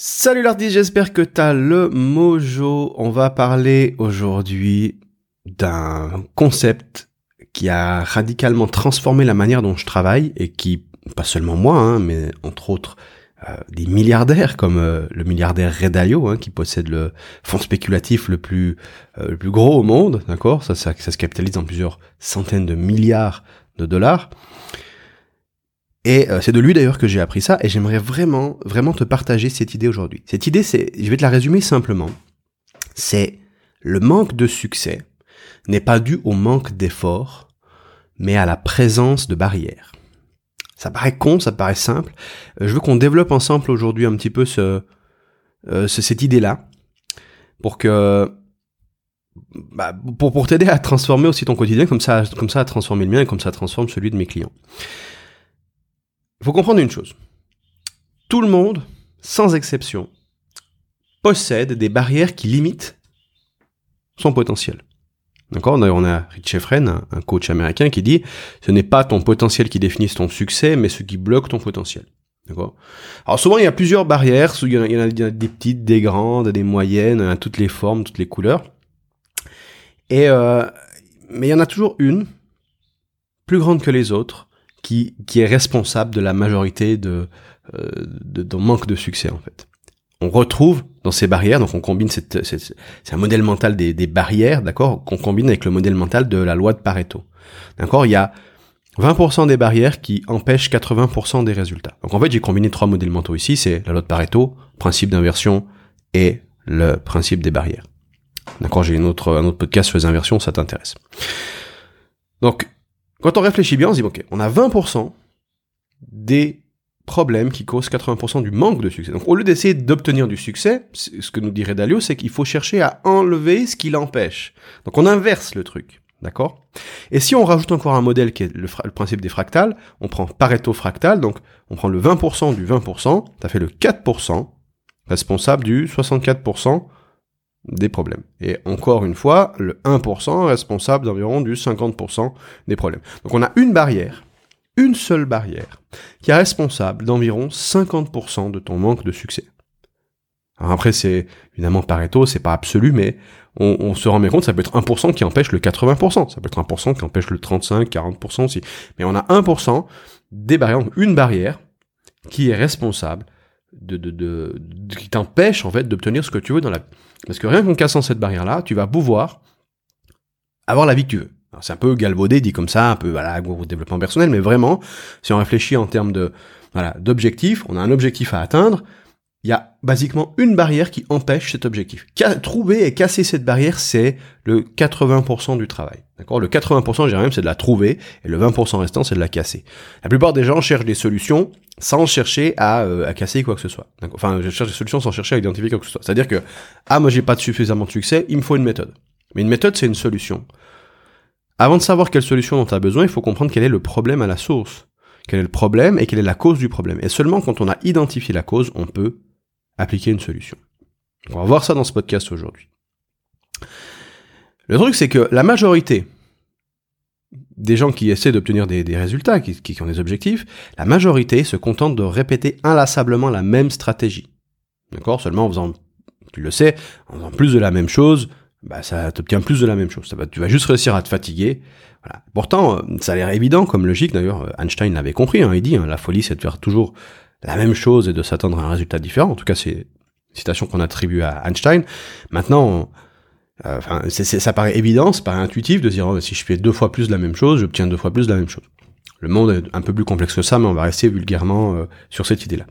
Salut l'artiste, j'espère que t'as le mojo. On va parler aujourd'hui d'un concept qui a radicalement transformé la manière dont je travaille et qui, pas seulement moi, hein, mais entre autres euh, des milliardaires comme euh, le milliardaire Ray Dalio, hein, qui possède le fonds spéculatif le plus euh, le plus gros au monde, d'accord? Ça, ça, ça se capitalise en plusieurs centaines de milliards de dollars. Et euh, c'est de lui d'ailleurs que j'ai appris ça, et j'aimerais vraiment, vraiment te partager cette idée aujourd'hui. Cette idée, je vais te la résumer simplement, c'est le manque de succès n'est pas dû au manque d'efforts, mais à la présence de barrières. Ça paraît con, ça paraît simple. Euh, je veux qu'on développe ensemble aujourd'hui un petit peu euh, cette idée-là, pour que bah, pour t'aider à transformer aussi ton quotidien, comme ça, comme ça à transformer le mien et comme ça transforme celui de mes clients. Il faut comprendre une chose. Tout le monde, sans exception, possède des barrières qui limitent son potentiel. D'accord? On a Rich Efren, un coach américain, qui dit ce n'est pas ton potentiel qui définit ton succès, mais ce qui bloque ton potentiel. D'accord? Alors souvent, il y a plusieurs barrières. Il y, en a, des petites, des grandes, des moyennes, à toutes les formes, toutes les couleurs. Et euh, mais il y en a toujours une, plus grande que les autres, qui, qui est responsable de la majorité de, euh, de, de manque de succès en fait. On retrouve dans ces barrières, donc on combine cette, c'est un modèle mental des, des barrières, d'accord, qu'on combine avec le modèle mental de la loi de Pareto. D'accord, il y a 20% des barrières qui empêchent 80% des résultats. Donc en fait, j'ai combiné trois modèles mentaux ici, c'est la loi de Pareto, principe d'inversion et le principe des barrières. D'accord, j'ai une autre, un autre podcast sur les inversions, ça t'intéresse. Donc, quand on réfléchit bien, on se dit, ok, on a 20% des problèmes qui causent 80% du manque de succès. Donc au lieu d'essayer d'obtenir du succès, ce que nous dirait Dalio, c'est qu'il faut chercher à enlever ce qui l'empêche. Donc on inverse le truc. D'accord? Et si on rajoute encore un modèle qui est le, principe des fractales, on prend Pareto fractal, donc on prend le 20% du 20%, ça fait le 4% responsable du 64% des problèmes. Et encore une fois, le 1% responsable d'environ du 50% des problèmes. Donc on a une barrière, une seule barrière, qui est responsable d'environ 50% de ton manque de succès. Alors après, c'est évidemment Pareto, c'est pas absolu, mais on, on, se rend bien compte, ça peut être 1% qui empêche le 80%, ça peut être 1% qui empêche le 35, 40% aussi. Mais on a 1% des barrières, une barrière qui est responsable de, de, de, de qui t'empêche en fait d'obtenir ce que tu veux dans la parce que rien qu'en cassant cette barrière-là, tu vas pouvoir avoir la vie que tu veux. C'est un peu galvaudé, dit comme ça, un peu voilà, gros développement personnel, mais vraiment, si on réfléchit en termes de voilà d'objectifs, on a un objectif à atteindre. Il y a basiquement une barrière qui empêche cet objectif. trouver et casser cette barrière, c'est le 80% du travail. D'accord? Le 80%, j'ai même, c'est de la trouver, et le 20% restant, c'est de la casser. La plupart des gens cherchent des solutions sans chercher à, euh, à casser quoi que ce soit. Enfin, je cherche des solutions sans chercher à identifier quoi que ce soit. C'est-à-dire que, ah, moi j'ai pas suffisamment de succès, il me faut une méthode. Mais une méthode, c'est une solution. Avant de savoir quelle solution dont tu as besoin, il faut comprendre quel est le problème à la source. Quel est le problème et quelle est la cause du problème. Et seulement quand on a identifié la cause, on peut appliquer une solution. On va voir ça dans ce podcast aujourd'hui. Le truc, c'est que la majorité des gens qui essaient d'obtenir des, résultats, qui, qui, ont des objectifs, la majorité se contente de répéter inlassablement la même stratégie. D'accord? Seulement en faisant, tu le sais, en faisant plus de la même chose, bah ça t'obtient plus de la même chose. Ça tu vas juste réussir à te fatiguer. Voilà. Pourtant, ça a l'air évident comme logique. D'ailleurs, Einstein l'avait compris. Hein, il dit hein, la folie, c'est de faire toujours la même chose et de s'attendre à un résultat différent. En tout cas, c'est une citation qu'on attribue à Einstein. Maintenant, euh, enfin, ça paraît évident, c'est paraît intuitif de dire oh, si je fais deux fois plus de la même chose, j'obtiens deux fois plus de la même chose. Le monde est un peu plus complexe que ça, mais on va rester vulgairement euh, sur cette idée-là.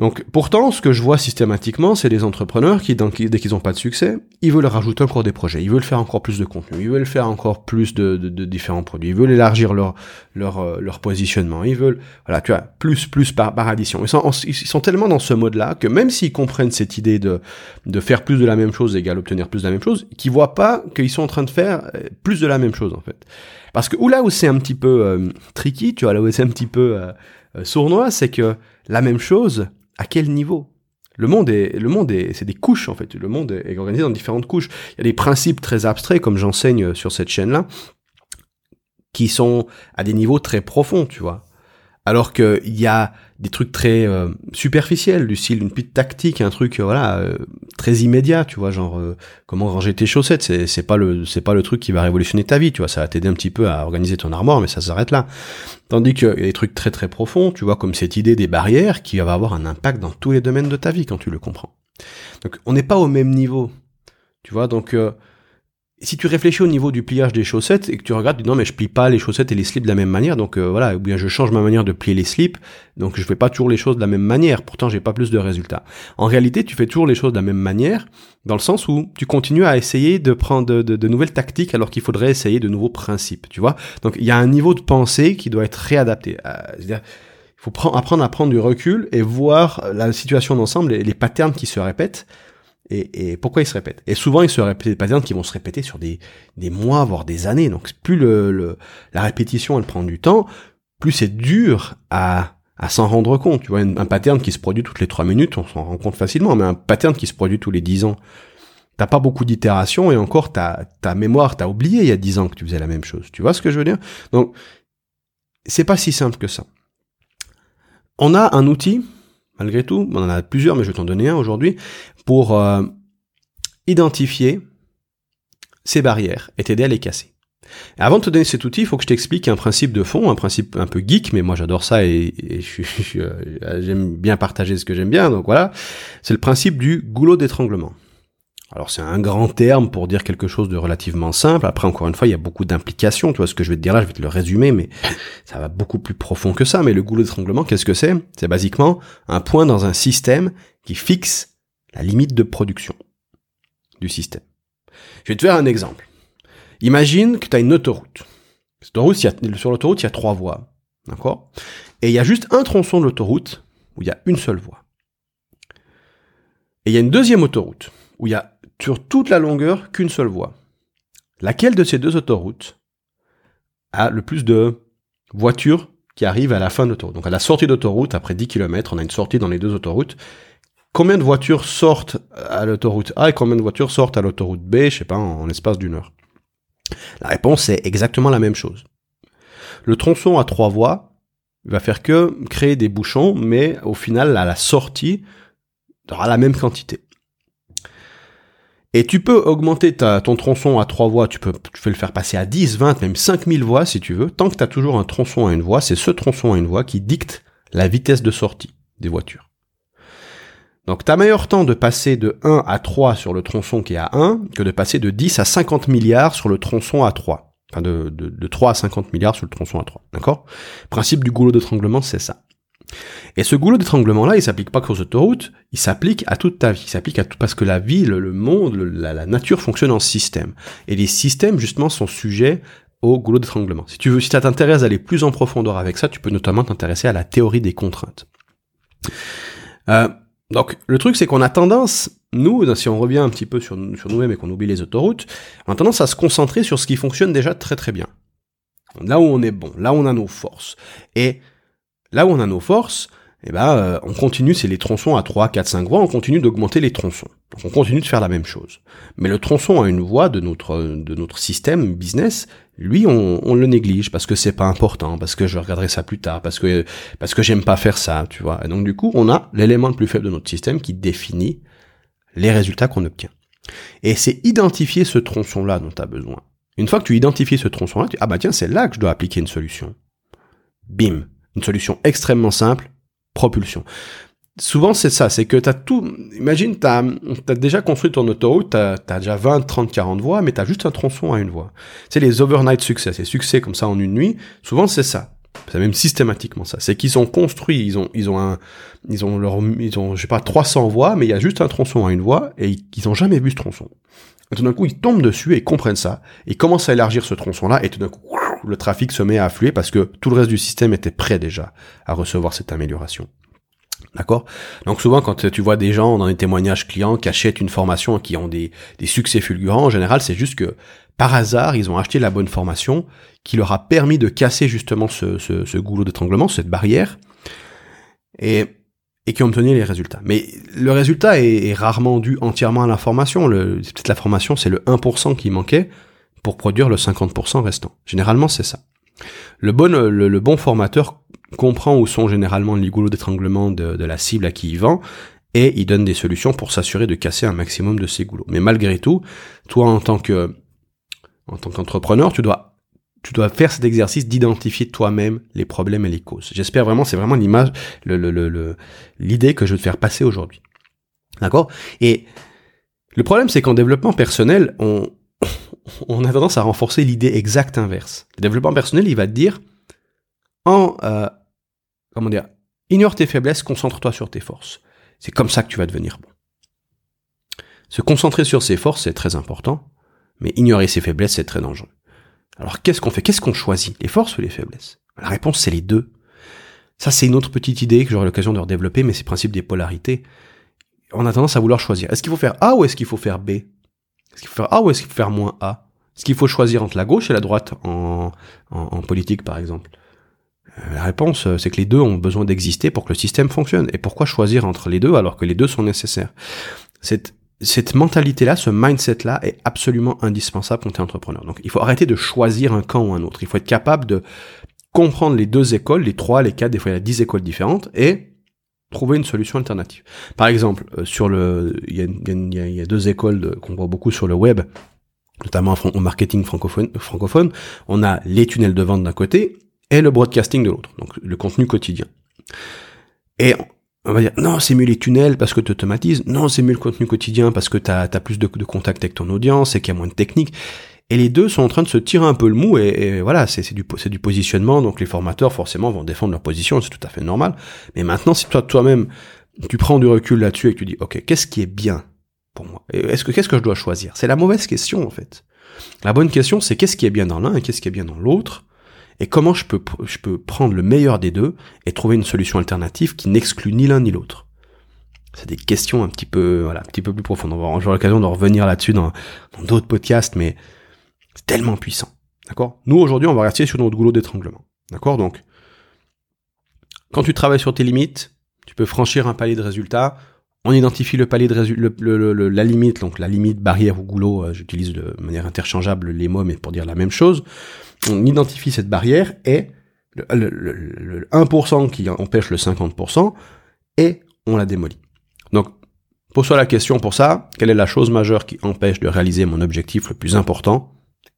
Donc pourtant, ce que je vois systématiquement, c'est des entrepreneurs qui, dès qu'ils n'ont pas de succès, ils veulent rajouter encore des projets, ils veulent faire encore plus de contenu, ils veulent faire encore plus de, différents produits, ils veulent élargir leur leur, euh, leur positionnement, ils veulent, voilà, tu vois, plus plus par, par addition. Ils sont, ils sont tellement dans ce mode-là que même s'ils comprennent cette idée de de faire plus de la même chose égale obtenir plus de la même chose, qu'ils voient pas qu'ils sont en train de faire euh, plus de la même chose en fait. Parce que où là où c'est un petit peu euh, tricky, tu vois, là où c'est un petit peu sournois, c'est que la même chose à quel niveau? Le monde est, le monde est, c'est des couches en fait. Le monde est organisé dans différentes couches. Il y a des principes très abstraits, comme j'enseigne sur cette chaîne-là, qui sont à des niveaux très profonds, tu vois. Alors qu'il y a des trucs très euh, superficiels, du style une petite tactique, un truc voilà euh, très immédiat, tu vois, genre comment ranger tes chaussettes, c'est c'est pas le c'est pas le truc qui va révolutionner ta vie, tu vois, ça va t'aider un petit peu à organiser ton armoire, mais ça s'arrête là. Tandis qu'il y a des trucs très très profonds, tu vois, comme cette idée des barrières qui va avoir un impact dans tous les domaines de ta vie quand tu le comprends. Donc on n'est pas au même niveau, tu vois, donc si tu réfléchis au niveau du pliage des chaussettes et que tu regardes, non mais je plie pas les chaussettes et les slips de la même manière, donc euh, voilà, ou bien je change ma manière de plier les slips, donc je fais pas toujours les choses de la même manière, pourtant j'ai pas plus de résultats. En réalité, tu fais toujours les choses de la même manière, dans le sens où tu continues à essayer de prendre de, nouvelles tactiques alors qu'il faudrait essayer de nouveaux principes, tu vois. Donc il y a un niveau de pensée qui doit être réadapté. Euh, il faut apprendre à prendre du recul et voir la situation d'ensemble et les patterns qui se répètent et, pourquoi ils se répètent? Et souvent, ils se répètent des patterns qui vont se répéter sur des, des mois, voire des années. Donc, plus la répétition, elle prend du temps, plus c'est dur à, à s'en rendre compte. Tu vois, un, pattern qui se produit toutes les trois minutes, on s'en rend compte facilement, mais un pattern qui se produit tous les dix ans, t'as pas beaucoup d'itérations et encore ta, ta mémoire, t'as oublié il y a dix ans que tu faisais la même chose. Tu vois ce que je veux dire? Donc, c'est pas si simple que ça. On a un outil malgré tout, on en a plusieurs, mais je vais t'en donner un aujourd'hui, pour euh, identifier ces barrières et t'aider à les casser. avant de te donner cet outil, il faut que je t'explique un principe de fond, un principe un peu geek, mais moi j'adore ça et, euh, j'aime bien partager ce que j'aime bien, donc voilà. C'est le principe du goulot d'étranglement. Alors c'est un grand terme pour dire quelque chose de relativement simple. Après, encore une fois, il y a beaucoup d'implications. Tu vois ce que je vais te dire là, je vais te le résumer, mais ça va beaucoup plus profond que ça. Mais le goulot d'étranglement, qu'est-ce que c'est? C'est basiquement un point dans un système qui fixe la limite de production du système. Je vais te faire un exemple. Imagine que tu as une autoroute. autoroute sur l'autoroute, il y a trois voies. D'accord? Et il y a juste un tronçon de l'autoroute où il y a une seule voie. Et il y a une deuxième autoroute où il y a sur toute la longueur qu'une seule voie. Laquelle de ces deux autoroutes a le plus de voitures qui arrivent à la fin de l'autoroute? Donc à la sortie d'autoroute, après 10 km, on a une sortie dans les deux autoroutes. Combien de voitures sortent à l'autoroute A et combien de voitures sortent à l'autoroute B, je sais pas, en, l'espace d'une heure La réponse est exactement la même chose. Le tronçon à trois voies va faire que créer des bouchons, mais au final, à la sortie, il aura la même quantité. Et tu peux augmenter ta, ton tronçon à trois voies, tu peux, tu peux le faire passer à 10, 20, même 5000 voies si tu veux. Tant que tu as toujours un tronçon à une voie, c'est ce tronçon à une voie qui dicte la vitesse de sortie des voitures. Donc tu as meilleur temps de passer de 1 à 3 sur le tronçon qui est à 1 que de passer de 10 à 50 milliards sur le tronçon à 3. Enfin de, de, de 3 à 50 milliards sur le tronçon à 3. D'accord? Principe du goulot d'étranglement, c'est ça. Et ce goulot d'étranglement-là, il s'applique pas qu'aux autoroutes, il s'applique à toute ta vie, il s'applique à tout, parce que la vie, le, monde, la, nature fonctionne en système. Et les systèmes, justement, sont sujets au goulot d'étranglement. Si tu veux, si ça t'intéresse d'aller plus en profondeur avec ça, tu peux notamment t'intéresser à la théorie des contraintes. Euh, donc, le truc, c'est qu'on a tendance, nous, si on revient un petit peu sur, sur nous-mêmes et qu'on oublie les autoroutes, on a tendance à se concentrer sur ce qui fonctionne déjà très très bien. Là où on est bon, là où on a nos forces. Et Là où on a nos forces, eh ben, euh, on continue, c'est les tronçons à 3, 4, 5 voies, on continue d'augmenter les tronçons. Donc on continue de faire la même chose. Mais le tronçon à une voie de notre, de notre système business, lui, on, le néglige parce que c'est pas important, parce que je regarderai ça plus tard, parce que, parce que j'aime pas faire ça, tu vois. Et donc du coup, on a l'élément le plus faible de notre système qui définit les résultats qu'on obtient. Et c'est identifier ce tronçon-là dont tu as besoin. Une fois que tu identifies ce tronçon-là, tu ah bah tiens, c'est là que je dois appliquer une solution. Bim, une solution extrêmement simple, propulsion. Souvent, c'est ça, c'est que tu as tout... Imagine, tu as, déjà construit ton autoroute, tu as, déjà 20, 30, 40 voies, mais tu as juste un tronçon à une voie. C'est les overnight success, les succès comme ça en une nuit. Souvent, c'est ça. C'est même systématiquement ça. C'est qu'ils ont construit, ils ont, ils ont un, ils ont leur, ils ont, je sais pas, 300 voies, mais il y a juste un tronçon à une voie, et ils, ont jamais vu ce tronçon. Et tout d'un coup, ils tombent dessus et ils comprennent ça, et ils commencent à élargir ce tronçon-là, et tout d'un coup, le trafic se met à affluer parce que tout le reste du système était prêt déjà à recevoir cette amélioration. D'accord? Donc souvent quand tu vois des gens dans des témoignages clients qui achètent une formation qui ont des, succès fulgurants, en général c'est juste que par hasard ils ont acheté la bonne formation qui leur a permis de casser justement ce, ce, goulot d'étranglement, cette barrière, et, et qui ont obtenu les résultats. Mais le résultat est, rarement dû entièrement à l'information. Peut-être la formation c'est le 1% qui manquait, pour produire le 50% restant. Généralement, c'est ça. Le bon, le, bon formateur comprend où sont généralement les goulots d'étranglement de, la cible à qui il vend, et il donne des solutions pour s'assurer de casser un maximum de ces goulots. Mais malgré tout, toi en tant que en tant qu'entrepreneur, tu dois tu dois faire cet exercice d'identifier toi-même les problèmes et les causes. J'espère vraiment, c'est vraiment l'image, le, le, le, l'idée que je veux te faire passer aujourd'hui. D'accord? Et le problème, c'est qu'en développement personnel, on, on a tendance à renforcer l'idée exacte inverse. Le développement personnel, il va te dire, en, euh, comment dire, ignore tes faiblesses, concentre-toi sur tes forces. C'est comme ça que tu vas devenir bon. Se concentrer sur ses forces, c'est très important, mais ignorer ses faiblesses, c'est très dangereux. Alors qu'est-ce qu'on fait? Qu'est-ce qu'on choisit? Les forces ou les faiblesses? La réponse, c'est les deux. Ça, c'est une autre petite idée que j'aurai l'occasion de redévelopper, mais c'est le principe des polarités. On a tendance à vouloir choisir. Est-ce qu'il faut faire A ou est-ce qu'il faut faire B? Est-ce qu'il faut faire A ou est-ce qu'il faut faire moins A? Est-ce qu'il faut choisir entre la gauche et la droite en, en, politique, par exemple? Euh, La réponse, euh, c'est que les deux ont besoin d'exister pour que le système fonctionne. Et pourquoi choisir entre les deux alors que les deux sont nécessaires? Cette cette mentalité-là, ce mindset-là est absolument indispensable quand tu es entrepreneur. Donc il faut arrêter de choisir un camp ou un autre. Il faut être capable de comprendre les deux écoles, les trois, les quatre, des fois il y a dix écoles différentes, et trouver une solution alternative. Par exemple, euh, sur le, il y a, y a, deux écoles qu'on voit beaucoup sur le web, notamment au marketing francophone, francophone, on a les tunnels de vente d'un côté et le broadcasting de l'autre, donc le contenu quotidien. Et on va dire non c'est mieux les tunnels parce que tu automatises, non c'est mieux le contenu quotidien parce que tu as, plus de, de, contact avec ton audience et qu'il y a moins de technique. Et les deux sont en train de se tirer un peu le mou et, voilà, c'est du, du positionnement, donc les formateurs forcément vont défendre leur position, c'est tout à fait normal. Mais maintenant, si toi toi-même tu prends du recul là-dessus et que tu dis ok, qu'est-ce qui est bien pour moi? Est-ce que qu'est-ce que je dois choisir? C'est la mauvaise question en fait. La bonne question c'est qu'est-ce qui est bien dans l'un et qu'est-ce qui est bien dans l'autre? Et comment je peux, je peux prendre le meilleur des deux et trouver une solution alternative qui n'exclut ni l'un ni l'autre? C'est des questions un petit peu, voilà, un petit peu plus profondes. On va avoir l'occasion de revenir là-dessus dans d'autres podcasts, mais tellement puissant. D'accord? Nous, aujourd'hui, on va rester sur notre goulot d'étranglement. D'accord? Donc, quand tu travailles sur tes limites, tu peux franchir un palier de résultats. On identifie le palier de résultats, la limite, donc la limite barrière ou goulot, euh, j'utilise de manière interchangeable les mots, mais pour dire la même chose on identifie cette barrière et le, 1% qui empêche le 50% et on la démolit. Donc, pose-toi la question pour ça, quelle est la chose majeure qui empêche de réaliser mon objectif le plus important?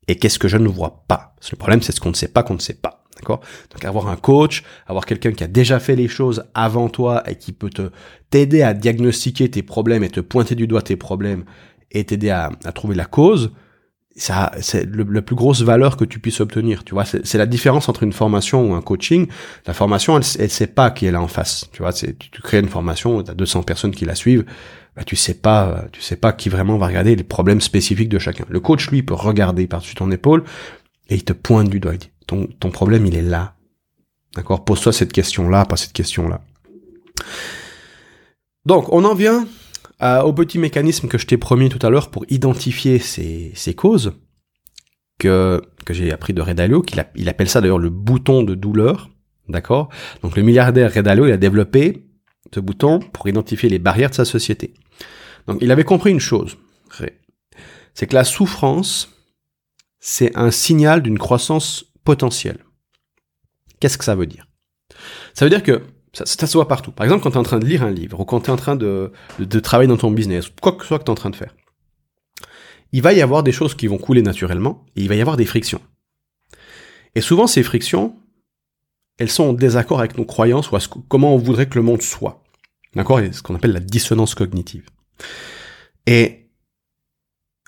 Et qu'est-ce que je ne vois pas? Parce le problème, c'est ce qu'on ne sait pas qu'on ne sait pas. D'accord? Donc avoir un coach, avoir quelqu'un qui a déjà fait les choses avant toi et qui peut te t'aider à diagnostiquer tes problèmes et te pointer du doigt tes problèmes et t'aider à, à trouver la cause, ça c'est le, la plus grosse valeur que tu puisses obtenir tu vois? C'est la différence entre une formation ou un coaching. La formation elle, elle sait pas qui est là en face tu vois? C'est tu, crées une formation tu as 200 personnes qui la suivent bah, tu sais pas tu sais pas qui vraiment va regarder les problèmes spécifiques de chacun. Le coach lui peut regarder par-dessus ton épaule et il te pointe du doigt. Il dit ton ton problème il est là. D'accord? Pose-toi cette question là pas cette question là donc on en vient euh, au petit mécanisme que je t'ai promis tout à l'heure pour identifier ces, ces causes, que, que j'ai appris de Redalio, qu'il il appelle ça d'ailleurs le bouton de douleur, d'accord? Donc le milliardaire Redalio, il a développé ce bouton pour identifier les barrières de sa société. Donc il avait compris une chose, c'est que la souffrance, c'est un signal d'une croissance potentielle. Qu'est-ce que ça veut dire? Ça veut dire que ça, se voit partout. Par exemple, quand tu es en train de lire un livre ou quand tu es en train de, de, travailler dans ton business, quoi que ce soit que tu es en train de faire, il va y avoir des choses qui vont couler naturellement et il va y avoir des frictions. Et souvent, ces frictions, elles sont en désaccord avec nos croyances ou à comment on voudrait que le monde soit. D'accord? Ce qu'on appelle la dissonance cognitive. Et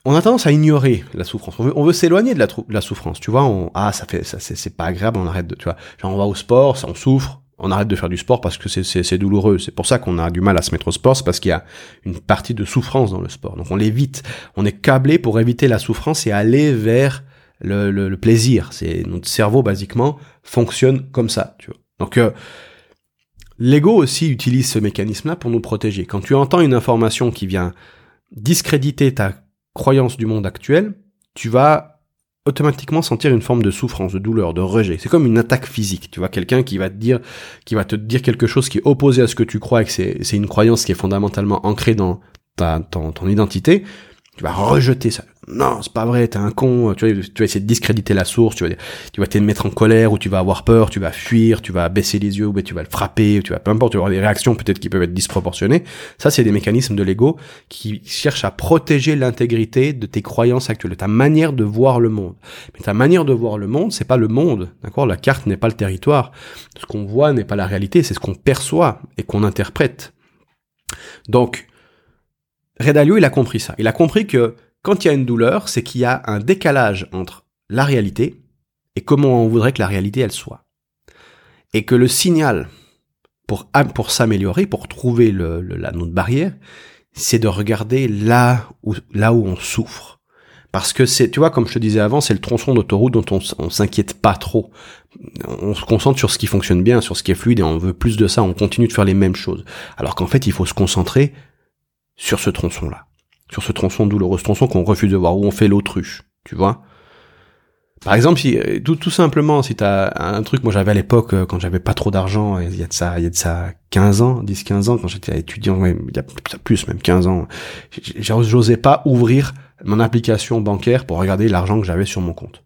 on a tendance à ignorer la souffrance. On veut, s'éloigner de la, souffrance. Tu vois, ah, ça fait, ça, c'est pas agréable, on arrête de, tu vois. Genre, on va au sport, on souffre, on arrête de faire du sport parce que c'est douloureux. C'est pour ça qu'on a du mal à se mettre au sport, c'est parce qu'il y a une partie de souffrance dans le sport. Donc on l'évite. On est câblé pour éviter la souffrance et aller vers le, le, plaisir. C'est notre cerveau basiquement fonctionne comme ça. Tu vois. Donc euh, l'ego aussi utilise ce mécanisme-là pour nous protéger. Quand tu entends une information qui vient discréditer ta croyance du monde actuel, tu vas automatiquement sentir une forme de souffrance, de douleur, de rejet. C'est comme une attaque physique. Tu vois, quelqu'un qui va te dire, qui va te dire quelque chose qui est opposé à ce que tu crois et que c'est, une croyance qui est fondamentalement ancrée dans ta, ton, ton identité. Tu vas rejeter ça. Non, c'est pas vrai, t'es un con. Tu vas, essayer de discréditer la source. Tu vas, tu vas te mettre en colère ou tu vas avoir peur. Tu vas fuir. Tu vas baisser les yeux ou tu vas le frapper. Tu vas peu importe. Tu vas avoir des réactions peut-être qui peuvent être disproportionnées. Ça, c'est des mécanismes de l'ego qui cherchent à protéger l'intégrité de tes croyances actuelles, de ta manière de voir le monde. Mais ta manière de voir le monde, c'est pas le monde, d'accord? La carte n'est pas le territoire. Ce qu'on voit n'est pas la réalité, c'est ce qu'on perçoit et qu'on interprète. Donc, Redalio, il a compris ça. Il a compris que quand il y a une douleur, c'est qu'il y a un décalage entre la réalité et comment on voudrait que la réalité elle soit. Et que le signal pour, pour s'améliorer, pour trouver la notre barrière, c'est de regarder là où, là où on souffre. Parce que c'est, tu vois, comme je te disais avant, c'est le tronçon d'autoroute dont on, on s'inquiète pas trop. On se concentre sur ce qui fonctionne bien, sur ce qui est fluide, et on veut plus de ça, on continue de faire les mêmes choses. Alors qu'en fait, il faut se concentrer sur ce tronçon-là. Sur ce tronçon douloureux, ce tronçon qu'on refuse de voir, où on fait l'autruche, tu vois. Par exemple, si, euh, tout, simplement, si t'as un truc, moi j'avais à l'époque, euh, quand j'avais pas trop d'argent, il y a de ça, il y a de ça 15 ans, 10, 15 ans, quand j'étais étudiant, il y a plus, même 15 ans, j'osais pas ouvrir mon application bancaire pour regarder l'argent que j'avais sur mon compte.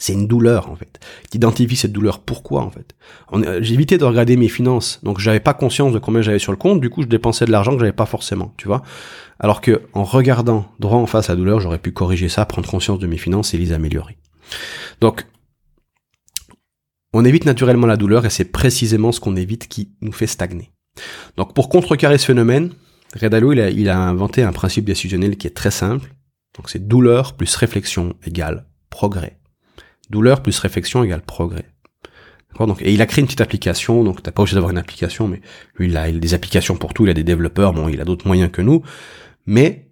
C'est une douleur en fait. T'identifies cette douleur. Pourquoi en fait? Euh, J'évitais de regarder mes finances, donc j'avais pas conscience de combien j'avais sur le compte. Du coup, je dépensais de l'argent que j'avais pas forcément, tu vois. Alors que en regardant droit en face la douleur, j'aurais pu corriger ça, prendre conscience de mes finances et les améliorer. Donc, on évite naturellement la douleur et c'est précisément ce qu'on évite qui nous fait stagner. Donc, pour contrecarrer ce phénomène, Redalo a, il a inventé un principe décisionnel qui est très simple. Donc, c'est douleur plus réflexion égale progrès. Douleur plus réflexion égale progrès. Donc, et il a créé une petite application, donc t'as pas obligé d'avoir une application, mais lui il a, des applications pour tout, il a des développeurs, bon il a d'autres moyens que nous, mais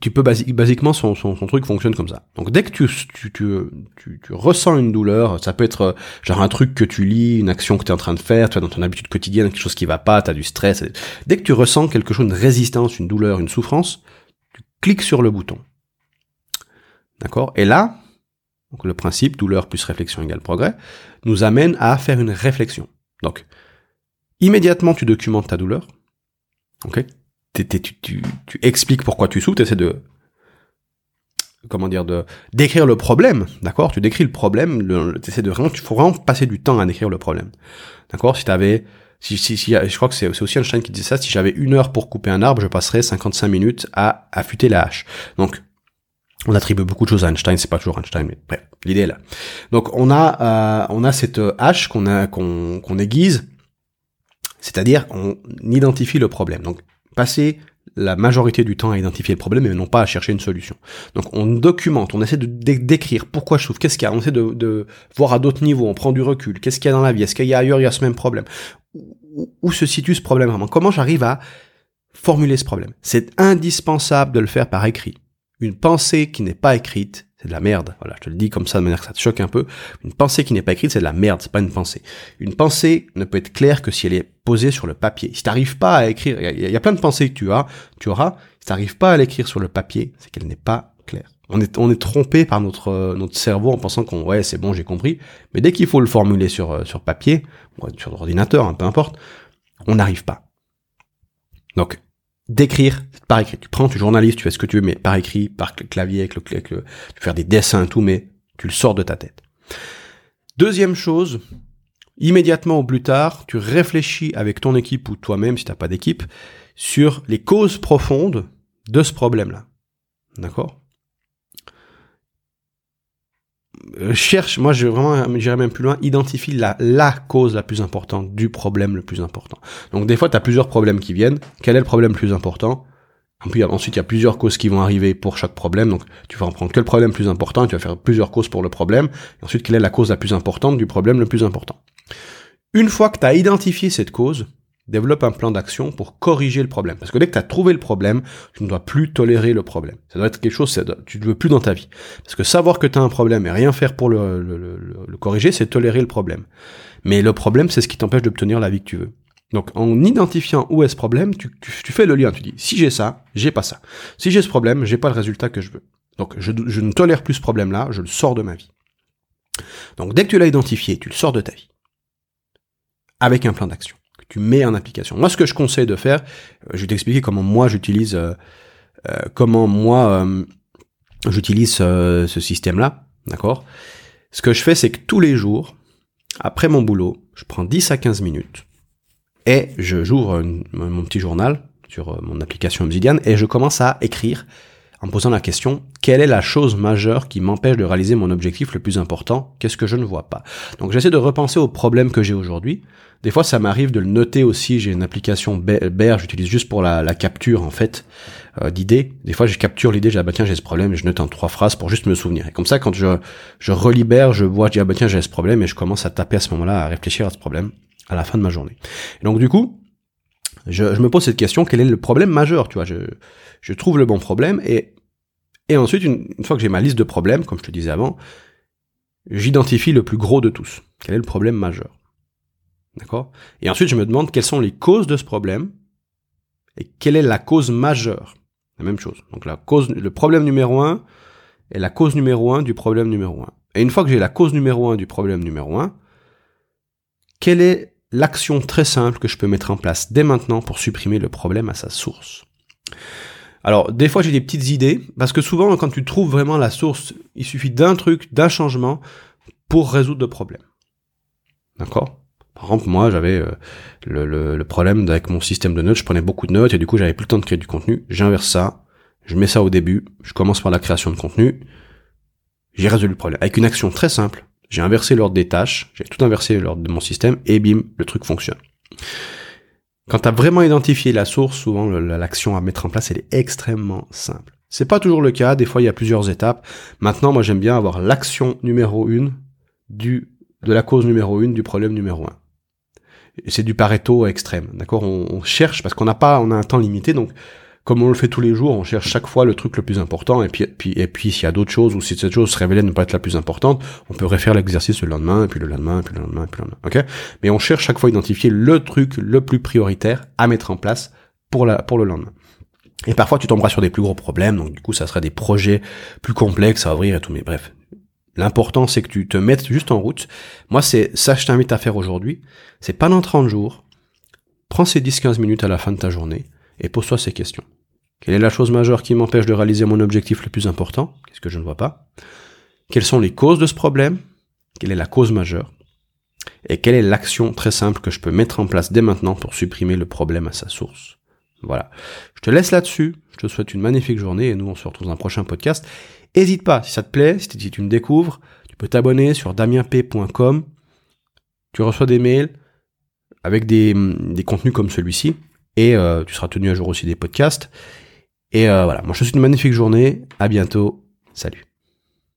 tu peux basiquement son, truc fonctionne comme ça. Donc dès que tu, tu, tu, tu, ressens une douleur, ça peut être euh, genre un truc que tu lis, une action que tu es en train de faire, tu as dans ton habitude quotidienne quelque chose qui va pas, tu as du stress. Dès que tu ressens quelque chose, une résistance, une douleur, une souffrance, tu cliques sur le bouton. D'accord? Et là, donc le principe douleur plus réflexion égale progrès, nous amène à faire une réflexion. Donc, immédiatement tu documentes ta douleur, ok? Tu, tu, tu, expliques pourquoi tu souffres, tu essaies de comment dire de décrire le problème, d'accord? Tu décris le problème, tu essaies de vraiment, tu faut vraiment passer du temps à décrire le problème, d'accord? Si t'avais si, si, si, je crois que c'est aussi Einstein qui disait ça, si j'avais une heure pour couper un arbre, je passerais 55 minutes à affûter la hache. Donc, on attribue beaucoup de choses à Einstein, c'est pas toujours Einstein, mais bref, l'idée est là. Donc on a euh, on a cette hache qu'on a qu'on qu'on aiguise, c'est-à-dire on identifie le problème. Donc passer la majorité du temps à identifier le problème et non pas à chercher une solution. Donc on documente, on essaie de décrire pourquoi je souffre, qu'est-ce qu'il y a, on essaie de, de voir à d'autres niveaux, on prend du recul, qu'est-ce qu'il y a dans la vie, est-ce qu'il y a ailleurs il y a ce même problème, où se situe ce problème vraiment, comment j'arrive à formuler ce problème? C'est indispensable de le faire par écrit une pensée qui n'est pas écrite, c'est de la merde. Voilà, je te le dis comme ça de manière que ça te choque un peu. Une pensée qui n'est pas écrite, c'est de la merde, c'est pas une pensée. Une pensée ne peut être claire que si elle est posée sur le papier. Si t'arrives pas à écrire, il y, a plein de pensées que tu as, tu auras. Si t'arrives pas à l'écrire sur le papier, c'est qu'elle n'est pas claire. On est, on est trompé par notre, notre cerveau en pensant qu'on, ouais, c'est bon, j'ai compris. Mais dès qu'il faut le formuler sur, euh, sur papier, ou sur l'ordinateur, hein, peu importe, on n'arrive pas. Donc, d'écrire par écrit. Tu prends, tu journalises, tu fais ce que tu veux, mais par écrit, par clavier, avec le, avec tu peux faire des dessins, tout, mais tu le sors de ta tête. Deuxième chose, immédiatement ou plus tard, tu réfléchis avec ton équipe ou toi-même, si t'as pas d'équipe, sur les causes profondes de ce problème-là. D'accord euh, cherche, moi je vraiment, j'irais même plus loin, identifie la, la cause la plus importante du problème le plus important. Donc des fois, tu as plusieurs problèmes qui viennent. Quel est le problème le plus important? Ensuite, il y a plusieurs causes qui vont arriver pour chaque problème. Donc, tu vas en prendre que le problème le plus important tu vas faire plusieurs causes pour le problème. Et ensuite, quelle est la cause la plus importante du problème le plus important? Une fois que tu as identifié cette cause, développe un plan d'action pour corriger le problème. Parce que dès que tu as trouvé le problème, tu ne dois plus tolérer le problème. Ça doit être quelque chose que tu ne veux plus dans ta vie. Parce que savoir que tu as un problème et rien faire pour le, corriger, c'est tolérer le problème. Mais le problème, c'est ce qui t'empêche d'obtenir la vie que tu veux. Donc en identifiant où est ce problème, tu, fais le lien. Tu dis, si j'ai ça, j'ai pas ça. Si j'ai ce problème, j'ai pas le résultat que je veux. Donc je ne tolère plus ce problème-là, je le sors de ma vie. Donc dès que tu l'as identifié, tu le sors de ta vie. Avec un plan d'action tu mets en application. Moi, ce que je conseille de faire, euh, je vais t'expliquer comment moi j'utilise euh, comment moi j'utilise ce système-là, d'accord? Ce que je fais, c'est que tous les jours, après mon boulot, je prends 10 à 15 minutes et je j'ouvre mon petit journal sur euh, mon application Obsidian et je commence à écrire en me posant la question quelle est la chose majeure qui m'empêche de réaliser mon objectif le plus important? Qu'est-ce que je ne vois pas? Donc j'essaie de repenser aux problèmes que j'ai aujourd'hui. Des fois, ça m'arrive de le noter aussi. J'ai une application Bear, j'utilise juste pour la, capture en fait euh, d'idées. Des fois, je capture l'idée, j'ai ah bah tiens j'ai ce problème, et je note en trois phrases pour juste me souvenir. Et comme ça, quand je je relibère, je vois, je dis ah bah tiens j'ai ce problème et je commence à taper à ce moment-là, à réfléchir à ce problème à la fin de ma journée. Et donc du coup, je, me pose cette question, quel est le problème majeur, tu vois, je, je trouve le bon problème, et, et ensuite, une, fois que j'ai ma liste de problèmes, comme je te disais avant, j'identifie le plus gros de tous. Quel est le problème majeur? D'accord? Et ensuite, je me demande quelles sont les causes de ce problème, et quelle est la cause majeure? La même chose. Donc la cause, le problème numéro un est la cause numéro un du problème numéro un. Et une fois que j'ai la cause numéro un du problème numéro un, quelle est l'action très simple que je peux mettre en place dès maintenant pour supprimer le problème à sa source. Alors, des fois, j'ai des petites idées, parce que souvent, quand tu trouves vraiment la source, il suffit d'un truc, d'un changement pour résoudre le problème. D'accord? Par exemple, moi, j'avais euh, le, le, problème avec mon système de notes, je prenais beaucoup de notes, et du coup, j'avais plus le temps de créer du contenu. J'inverse ça, je mets ça au début, je commence par la création de contenu, j'ai résolu le problème. Avec une action très simple, j'ai inversé l'ordre des tâches, j'ai tout inversé l'ordre de mon système, et bim, le truc fonctionne. Quand tu as vraiment identifié la source, souvent l'action à mettre en place, elle est extrêmement simple. C'est pas toujours le cas, des fois il y a plusieurs étapes. Maintenant, moi j'aime bien avoir l'action numéro une du, de la cause numéro une du problème numéro un. C'est du Pareto extrême, d'accord? On, on, cherche parce qu'on n'a pas, on a un temps limité, donc comme on le fait tous les jours, on cherche chaque fois le truc le plus important, et puis, puis, et puis s'il y a d'autres choses, ou si cette chose se révélait ne pas être la plus importante, on peut refaire l'exercice le lendemain, et puis le lendemain, et puis le lendemain, et puis le lendemain, ok? Mais on cherche chaque fois à identifier le truc le plus prioritaire à mettre en place pour, la, pour le lendemain. Et parfois, tu tomberas sur des plus gros problèmes, donc du coup, ça serait des projets plus complexes à ouvrir et tout, mais bref. L'important, c'est que tu te mettes juste en route. Moi, c'est ça je t'invite à faire aujourd'hui. C'est pas dans 30 jours. Prends ces 10-15 minutes à la fin de ta journée et pose-toi ces questions. Quelle est la chose majeure qui m'empêche de réaliser mon objectif le plus important? Qu'est-ce que je ne vois pas? Quelles sont les causes de ce problème? Quelle est la cause majeure? Et quelle est l'action très simple que je peux mettre en place dès maintenant pour supprimer le problème à sa source? Voilà. Je te laisse là-dessus. Je te souhaite une magnifique journée et nous on se retrouve dans un prochain podcast. N'hésite pas, si ça te plaît, si tu me découvres, tu peux t'abonner sur damienp.com. Tu reçois des mails avec des, des contenus comme celui-ci et euh, tu seras tenu à jour aussi des podcasts. Et euh, voilà, moi je te souhaite une magnifique journée, à bientôt, salut.